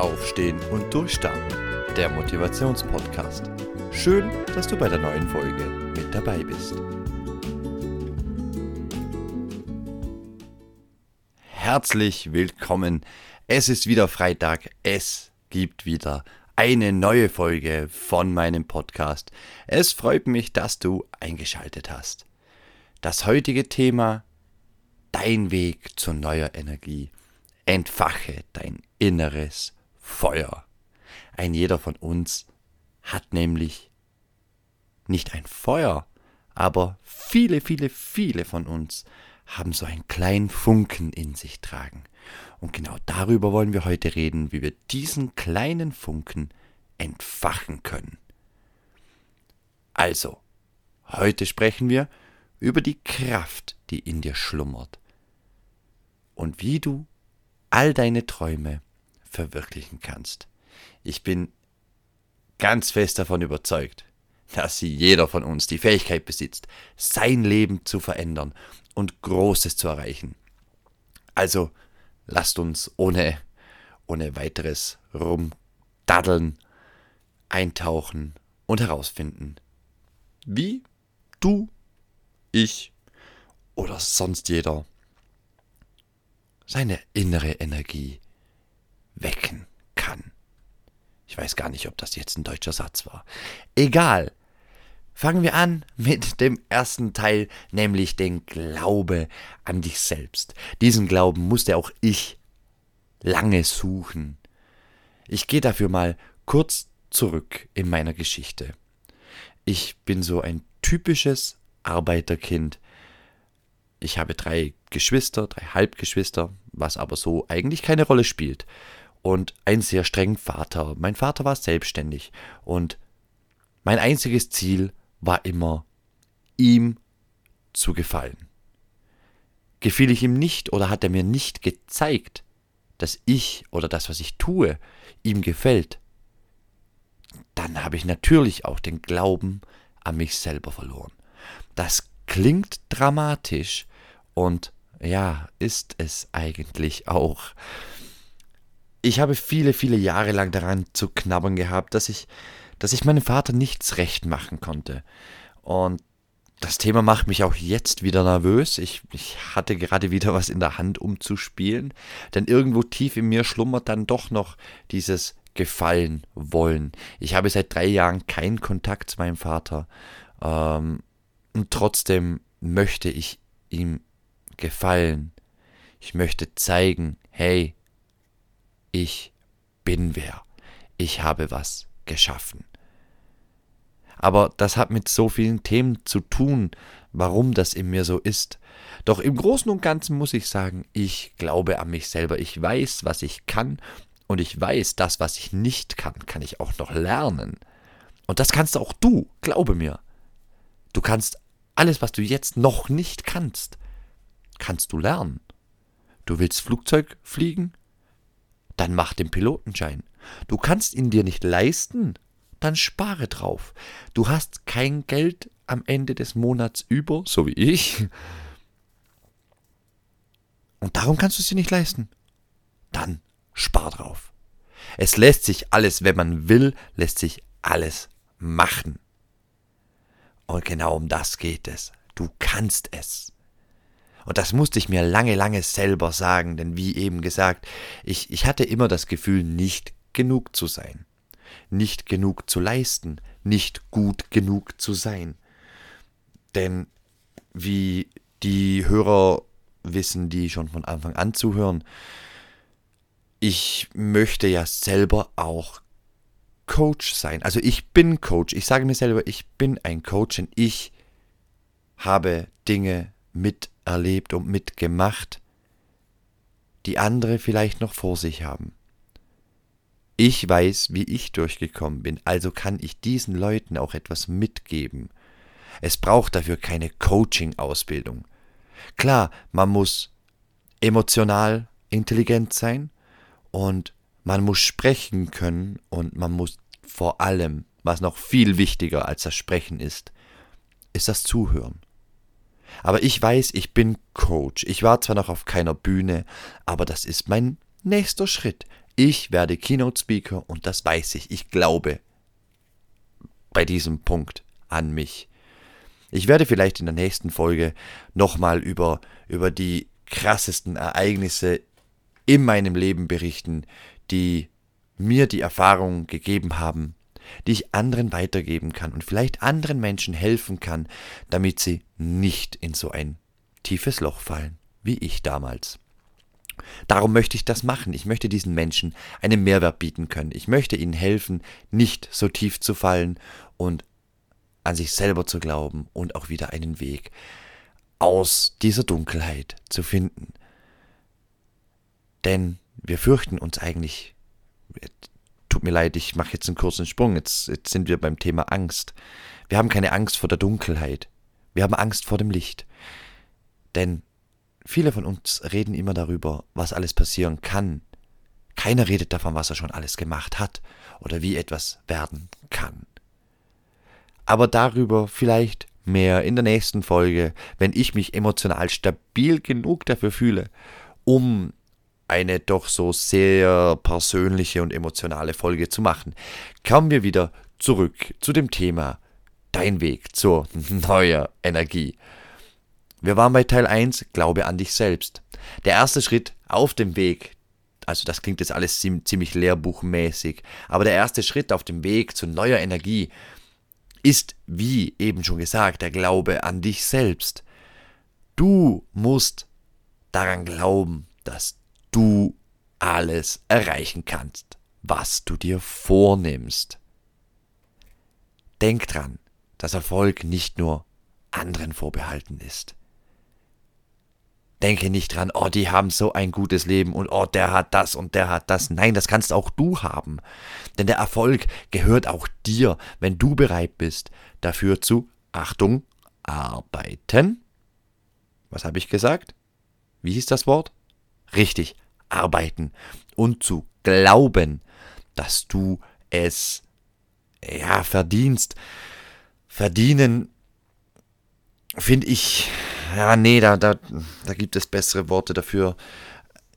Aufstehen und Durchstarten, der Motivationspodcast. Schön, dass du bei der neuen Folge mit dabei bist. Herzlich willkommen. Es ist wieder Freitag. Es gibt wieder eine neue Folge von meinem Podcast. Es freut mich, dass du eingeschaltet hast. Das heutige Thema Dein Weg zu neuer Energie. Entfache dein inneres Feuer. Ein jeder von uns hat nämlich nicht ein Feuer, aber viele, viele, viele von uns haben so einen kleinen Funken in sich tragen. Und genau darüber wollen wir heute reden, wie wir diesen kleinen Funken entfachen können. Also, heute sprechen wir über die Kraft, die in dir schlummert und wie du all deine Träume verwirklichen kannst. Ich bin ganz fest davon überzeugt, dass sie jeder von uns die Fähigkeit besitzt, sein Leben zu verändern und Großes zu erreichen. Also lasst uns ohne, ohne weiteres rumdaddeln, eintauchen und herausfinden, wie du, ich oder sonst jeder seine innere Energie wecken kann. Ich weiß gar nicht, ob das jetzt ein deutscher Satz war. Egal. Fangen wir an mit dem ersten Teil, nämlich den Glaube an dich selbst. Diesen Glauben musste auch ich lange suchen. Ich gehe dafür mal kurz zurück in meiner Geschichte. Ich bin so ein typisches Arbeiterkind. Ich habe drei Geschwister, drei Halbgeschwister, was aber so eigentlich keine Rolle spielt. Und einen sehr strengen Vater. Mein Vater war selbstständig und mein einziges Ziel war immer, ihm zu gefallen. Gefiel ich ihm nicht oder hat er mir nicht gezeigt, dass ich oder das, was ich tue, ihm gefällt, dann habe ich natürlich auch den Glauben an mich selber verloren. Das klingt dramatisch und ja, ist es eigentlich auch. Ich habe viele, viele Jahre lang daran zu knabbern gehabt, dass ich, dass ich meinem Vater nichts recht machen konnte. Und das Thema macht mich auch jetzt wieder nervös. Ich, ich hatte gerade wieder was in der Hand, um zu spielen. Denn irgendwo tief in mir schlummert dann doch noch dieses Gefallen wollen. Ich habe seit drei Jahren keinen Kontakt zu meinem Vater. Ähm, und trotzdem möchte ich ihm gefallen. Ich möchte zeigen, hey, ich bin wer. Ich habe was geschaffen. Aber das hat mit so vielen Themen zu tun, warum das in mir so ist. Doch im Großen und Ganzen muss ich sagen, ich glaube an mich selber. Ich weiß, was ich kann und ich weiß, das, was ich nicht kann, kann ich auch noch lernen. Und das kannst auch du, glaube mir. Du kannst alles, was du jetzt noch nicht kannst, kannst du lernen. Du willst Flugzeug fliegen? Dann mach den Pilotenschein. Du kannst ihn dir nicht leisten? Dann spare drauf. Du hast kein Geld am Ende des Monats über, so wie ich. Und darum kannst du es dir nicht leisten. Dann spar drauf. Es lässt sich alles, wenn man will, lässt sich alles machen. Und genau um das geht es. Du kannst es. Und das musste ich mir lange, lange selber sagen, denn wie eben gesagt, ich, ich hatte immer das Gefühl, nicht genug zu sein, nicht genug zu leisten, nicht gut genug zu sein. Denn wie die Hörer wissen, die schon von Anfang an zuhören, ich möchte ja selber auch Coach sein. Also ich bin Coach. Ich sage mir selber, ich bin ein Coach und ich habe Dinge miterlebt und mitgemacht, die andere vielleicht noch vor sich haben. Ich weiß, wie ich durchgekommen bin, also kann ich diesen Leuten auch etwas mitgeben. Es braucht dafür keine Coaching-Ausbildung. Klar, man muss emotional intelligent sein und man muss sprechen können und man muss vor allem, was noch viel wichtiger als das Sprechen ist, ist das Zuhören. Aber ich weiß, ich bin Coach. Ich war zwar noch auf keiner Bühne, aber das ist mein nächster Schritt. Ich werde Keynote Speaker und das weiß ich. Ich glaube bei diesem Punkt an mich. Ich werde vielleicht in der nächsten Folge nochmal über, über die krassesten Ereignisse in meinem Leben berichten, die mir die Erfahrung gegeben haben, die ich anderen weitergeben kann und vielleicht anderen Menschen helfen kann, damit sie nicht in so ein tiefes Loch fallen, wie ich damals. Darum möchte ich das machen. Ich möchte diesen Menschen einen Mehrwert bieten können. Ich möchte ihnen helfen, nicht so tief zu fallen und an sich selber zu glauben und auch wieder einen Weg aus dieser Dunkelheit zu finden. Denn wir fürchten uns eigentlich tut mir leid, ich mache jetzt einen kurzen Sprung. Jetzt, jetzt sind wir beim Thema Angst. Wir haben keine Angst vor der Dunkelheit. Wir haben Angst vor dem Licht. Denn viele von uns reden immer darüber, was alles passieren kann. Keiner redet davon, was er schon alles gemacht hat oder wie etwas werden kann. Aber darüber vielleicht mehr in der nächsten Folge, wenn ich mich emotional stabil genug dafür fühle, um eine doch so sehr persönliche und emotionale Folge zu machen. Kommen wir wieder zurück zu dem Thema Dein Weg zur neuen Energie. Wir waren bei Teil 1, Glaube an dich selbst. Der erste Schritt auf dem Weg, also das klingt jetzt alles ziemlich lehrbuchmäßig, aber der erste Schritt auf dem Weg zu neuer Energie ist, wie eben schon gesagt, der Glaube an dich selbst. Du musst daran glauben, dass du alles erreichen kannst, was du dir vornimmst. Denk dran, dass Erfolg nicht nur anderen vorbehalten ist. Denke nicht dran, oh, die haben so ein gutes Leben und oh, der hat das und der hat das. Nein, das kannst auch du haben. Denn der Erfolg gehört auch dir, wenn du bereit bist, dafür zu, Achtung, arbeiten. Was habe ich gesagt? Wie hieß das Wort? Richtig, arbeiten und zu glauben, dass du es ja verdienst. Verdienen finde ich ja nee, da da da gibt es bessere Worte dafür.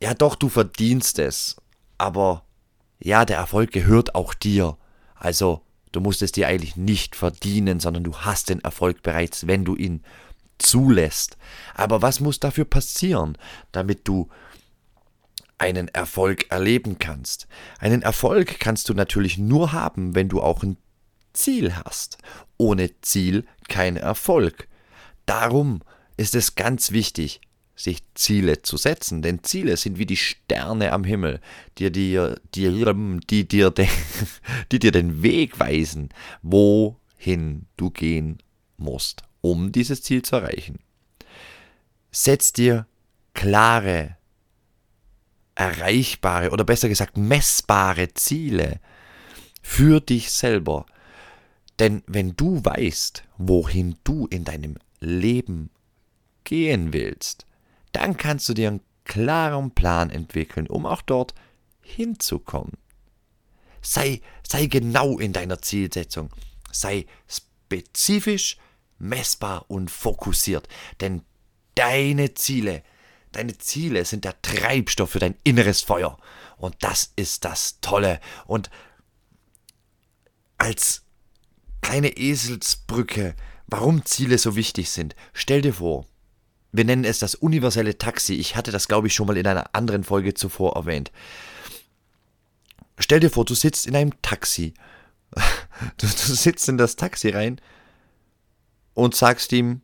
Ja, doch du verdienst es, aber ja, der Erfolg gehört auch dir. Also, du musst es dir eigentlich nicht verdienen, sondern du hast den Erfolg bereits, wenn du ihn zulässt. Aber was muss dafür passieren, damit du einen Erfolg erleben kannst? Einen Erfolg kannst du natürlich nur haben, wenn du auch ein Ziel hast. Ohne Ziel kein Erfolg. Darum ist es ganz wichtig, sich Ziele zu setzen, denn Ziele sind wie die Sterne am Himmel, die dir, die, die, dir, den, die dir den Weg weisen, wohin du gehen musst um dieses Ziel zu erreichen. Setz dir klare, erreichbare oder besser gesagt messbare Ziele für dich selber. Denn wenn du weißt, wohin du in deinem Leben gehen willst, dann kannst du dir einen klaren Plan entwickeln, um auch dort hinzukommen. Sei, sei genau in deiner Zielsetzung. Sei spezifisch messbar und fokussiert. Denn deine Ziele, deine Ziele sind der Treibstoff für dein inneres Feuer. Und das ist das Tolle. Und als kleine Eselsbrücke, warum Ziele so wichtig sind, stell dir vor, wir nennen es das universelle Taxi. Ich hatte das, glaube ich, schon mal in einer anderen Folge zuvor erwähnt. Stell dir vor, du sitzt in einem Taxi. Du, du sitzt in das Taxi rein und sagst ihm,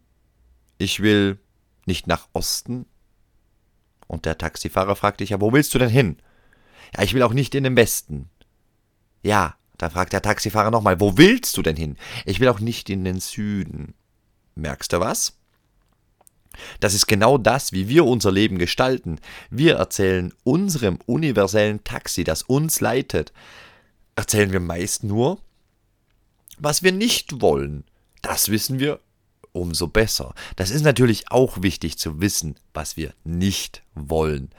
ich will nicht nach Osten. Und der Taxifahrer fragt dich, ja, wo willst du denn hin? Ja, ich will auch nicht in den Westen. Ja, da fragt der Taxifahrer nochmal, wo willst du denn hin? Ich will auch nicht in den Süden. Merkst du was? Das ist genau das, wie wir unser Leben gestalten. Wir erzählen unserem universellen Taxi, das uns leitet, erzählen wir meist nur, was wir nicht wollen. Das wissen wir umso besser. Das ist natürlich auch wichtig zu wissen, was wir nicht wollen.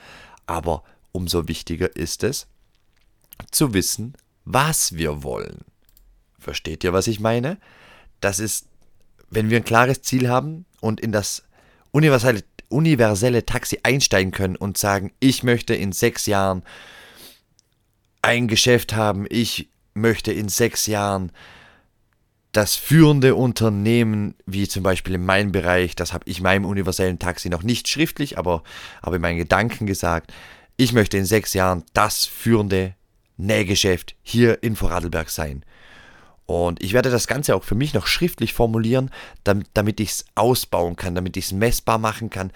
Aber umso wichtiger ist es, zu wissen, was wir wollen. Versteht ihr, was ich meine? Das ist, wenn wir ein klares Ziel haben und in das universelle, universelle Taxi einsteigen können und sagen, ich möchte in sechs Jahren ein Geschäft haben, ich möchte in sechs Jahren das führende Unternehmen, wie zum Beispiel in meinem Bereich, das habe ich meinem universellen Taxi noch nicht schriftlich, aber, aber in meinen Gedanken gesagt, ich möchte in sechs Jahren das führende Nähgeschäft hier in Vorarlberg sein. Und ich werde das Ganze auch für mich noch schriftlich formulieren, damit, damit ich es ausbauen kann, damit ich es messbar machen kann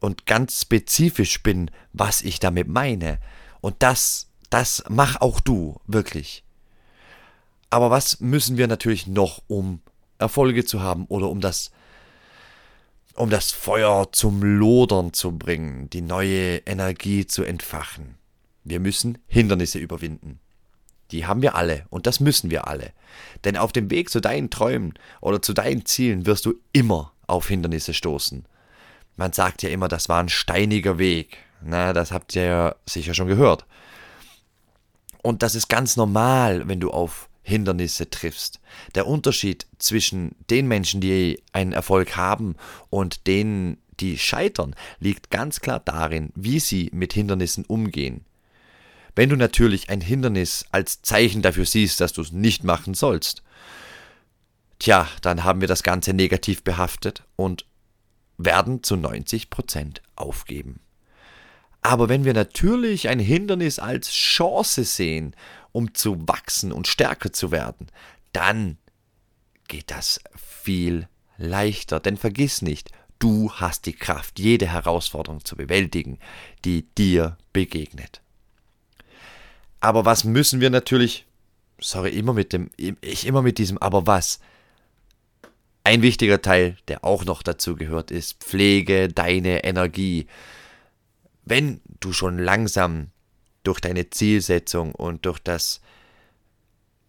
und ganz spezifisch bin, was ich damit meine. Und das, das mach auch du, wirklich. Aber was müssen wir natürlich noch, um Erfolge zu haben oder um das, um das Feuer zum Lodern zu bringen, die neue Energie zu entfachen? Wir müssen Hindernisse überwinden. Die haben wir alle und das müssen wir alle. Denn auf dem Weg zu deinen Träumen oder zu deinen Zielen wirst du immer auf Hindernisse stoßen. Man sagt ja immer, das war ein steiniger Weg. Na, das habt ihr ja sicher schon gehört. Und das ist ganz normal, wenn du auf Hindernisse triffst. Der Unterschied zwischen den Menschen, die einen Erfolg haben und denen, die scheitern, liegt ganz klar darin, wie sie mit Hindernissen umgehen. Wenn du natürlich ein Hindernis als Zeichen dafür siehst, dass du es nicht machen sollst, tja, dann haben wir das Ganze negativ behaftet und werden zu 90 Prozent aufgeben. Aber wenn wir natürlich ein Hindernis als Chance sehen, um zu wachsen und stärker zu werden, dann geht das viel leichter. Denn vergiss nicht, du hast die Kraft, jede Herausforderung zu bewältigen, die dir begegnet. Aber was müssen wir natürlich, sorry, immer mit dem, ich immer mit diesem, aber was? Ein wichtiger Teil, der auch noch dazu gehört, ist Pflege deine Energie. Wenn du schon langsam durch deine Zielsetzung und durch das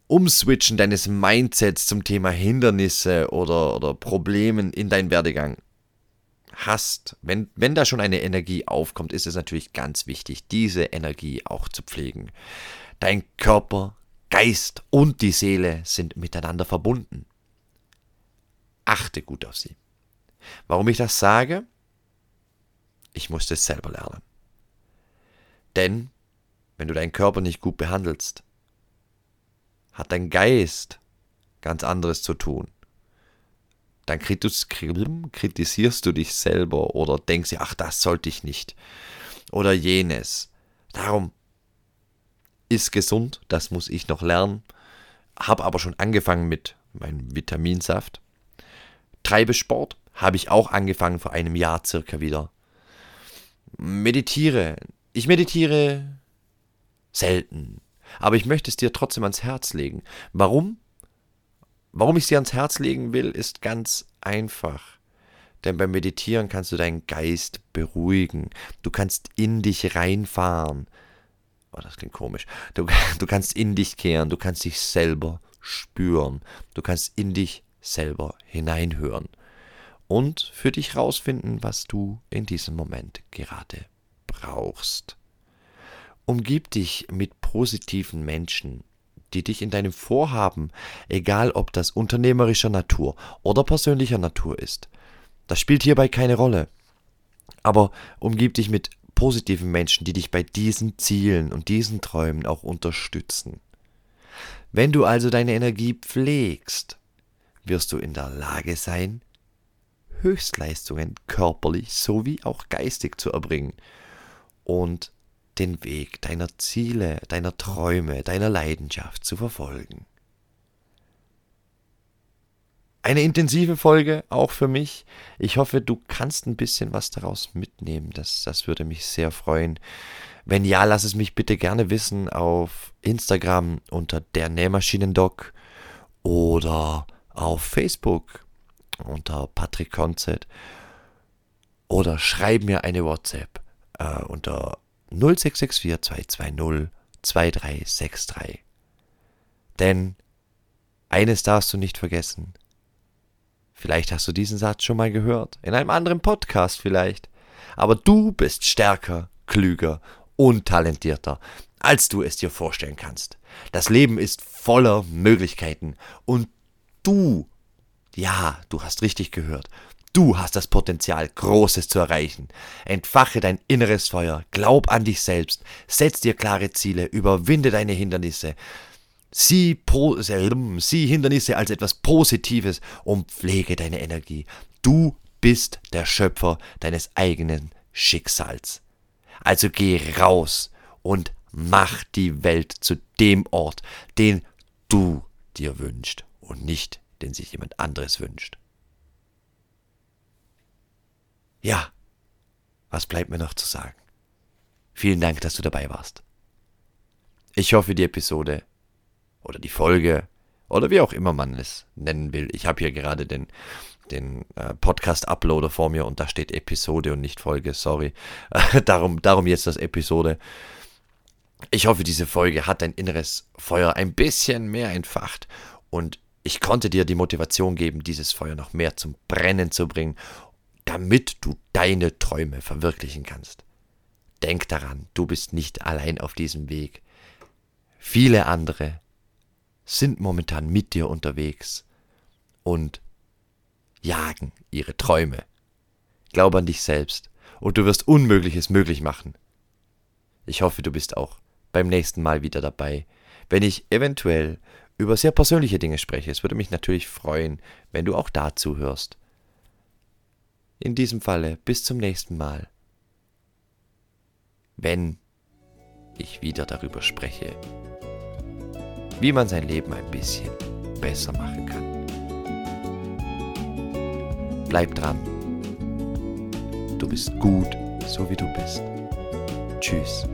Umswitchen deines Mindsets zum Thema Hindernisse oder, oder Problemen in deinen Werdegang hast, wenn, wenn da schon eine Energie aufkommt, ist es natürlich ganz wichtig, diese Energie auch zu pflegen. Dein Körper, Geist und die Seele sind miteinander verbunden. Achte gut auf sie. Warum ich das sage? Ich musste es selber lernen. Denn wenn du deinen Körper nicht gut behandelst, hat dein Geist ganz anderes zu tun dann kritisierst du dich selber oder denkst dir, ach, das sollte ich nicht. Oder jenes. Darum ist gesund, das muss ich noch lernen. Habe aber schon angefangen mit meinem Vitaminsaft. Treibe Sport, habe ich auch angefangen vor einem Jahr circa wieder. Meditiere. Ich meditiere selten. Aber ich möchte es dir trotzdem ans Herz legen. Warum? Warum ich sie ans Herz legen will, ist ganz einfach. Denn beim Meditieren kannst du deinen Geist beruhigen. Du kannst in dich reinfahren. Oh, das klingt komisch. Du, du kannst in dich kehren. Du kannst dich selber spüren. Du kannst in dich selber hineinhören. Und für dich rausfinden, was du in diesem Moment gerade brauchst. Umgib dich mit positiven Menschen, die dich in deinem Vorhaben, egal ob das unternehmerischer Natur oder persönlicher Natur ist, das spielt hierbei keine Rolle. Aber umgib dich mit positiven Menschen, die dich bei diesen Zielen und diesen Träumen auch unterstützen. Wenn du also deine Energie pflegst, wirst du in der Lage sein, Höchstleistungen körperlich sowie auch geistig zu erbringen und den Weg deiner Ziele, deiner Träume, deiner Leidenschaft zu verfolgen. Eine intensive Folge auch für mich. Ich hoffe, du kannst ein bisschen was daraus mitnehmen. Das, das würde mich sehr freuen. Wenn ja, lass es mich bitte gerne wissen auf Instagram unter der Nähmaschinendoc oder auf Facebook unter Patrick Konzett oder schreib mir eine WhatsApp äh, unter 0664 220 2363. Denn eines darfst du nicht vergessen. Vielleicht hast du diesen Satz schon mal gehört, in einem anderen Podcast vielleicht. Aber du bist stärker, klüger und talentierter, als du es dir vorstellen kannst. Das Leben ist voller Möglichkeiten und du, ja, du hast richtig gehört, Du hast das Potenzial, Großes zu erreichen. Entfache dein inneres Feuer, glaub an dich selbst, setz dir klare Ziele, überwinde deine Hindernisse. Sieh, pro, sieh Hindernisse als etwas Positives und pflege deine Energie. Du bist der Schöpfer deines eigenen Schicksals. Also geh raus und mach die Welt zu dem Ort, den du dir wünschst und nicht den sich jemand anderes wünscht. Ja, was bleibt mir noch zu sagen? Vielen Dank, dass du dabei warst. Ich hoffe, die Episode oder die Folge oder wie auch immer man es nennen will. Ich habe hier gerade den, den äh, Podcast-Uploader vor mir und da steht Episode und nicht Folge, sorry. darum, darum jetzt das Episode. Ich hoffe, diese Folge hat dein inneres Feuer ein bisschen mehr entfacht und ich konnte dir die Motivation geben, dieses Feuer noch mehr zum Brennen zu bringen, damit du deine Träume verwirklichen kannst. Denk daran, du bist nicht allein auf diesem Weg. Viele andere sind momentan mit dir unterwegs und jagen ihre Träume. Glaub an dich selbst und du wirst Unmögliches möglich machen. Ich hoffe, du bist auch beim nächsten Mal wieder dabei, wenn ich eventuell über sehr persönliche Dinge spreche. Es würde mich natürlich freuen, wenn du auch dazu hörst. In diesem Falle bis zum nächsten Mal. Wenn ich wieder darüber spreche, wie man sein Leben ein bisschen besser machen kann. Bleib dran. Du bist gut, so wie du bist. Tschüss.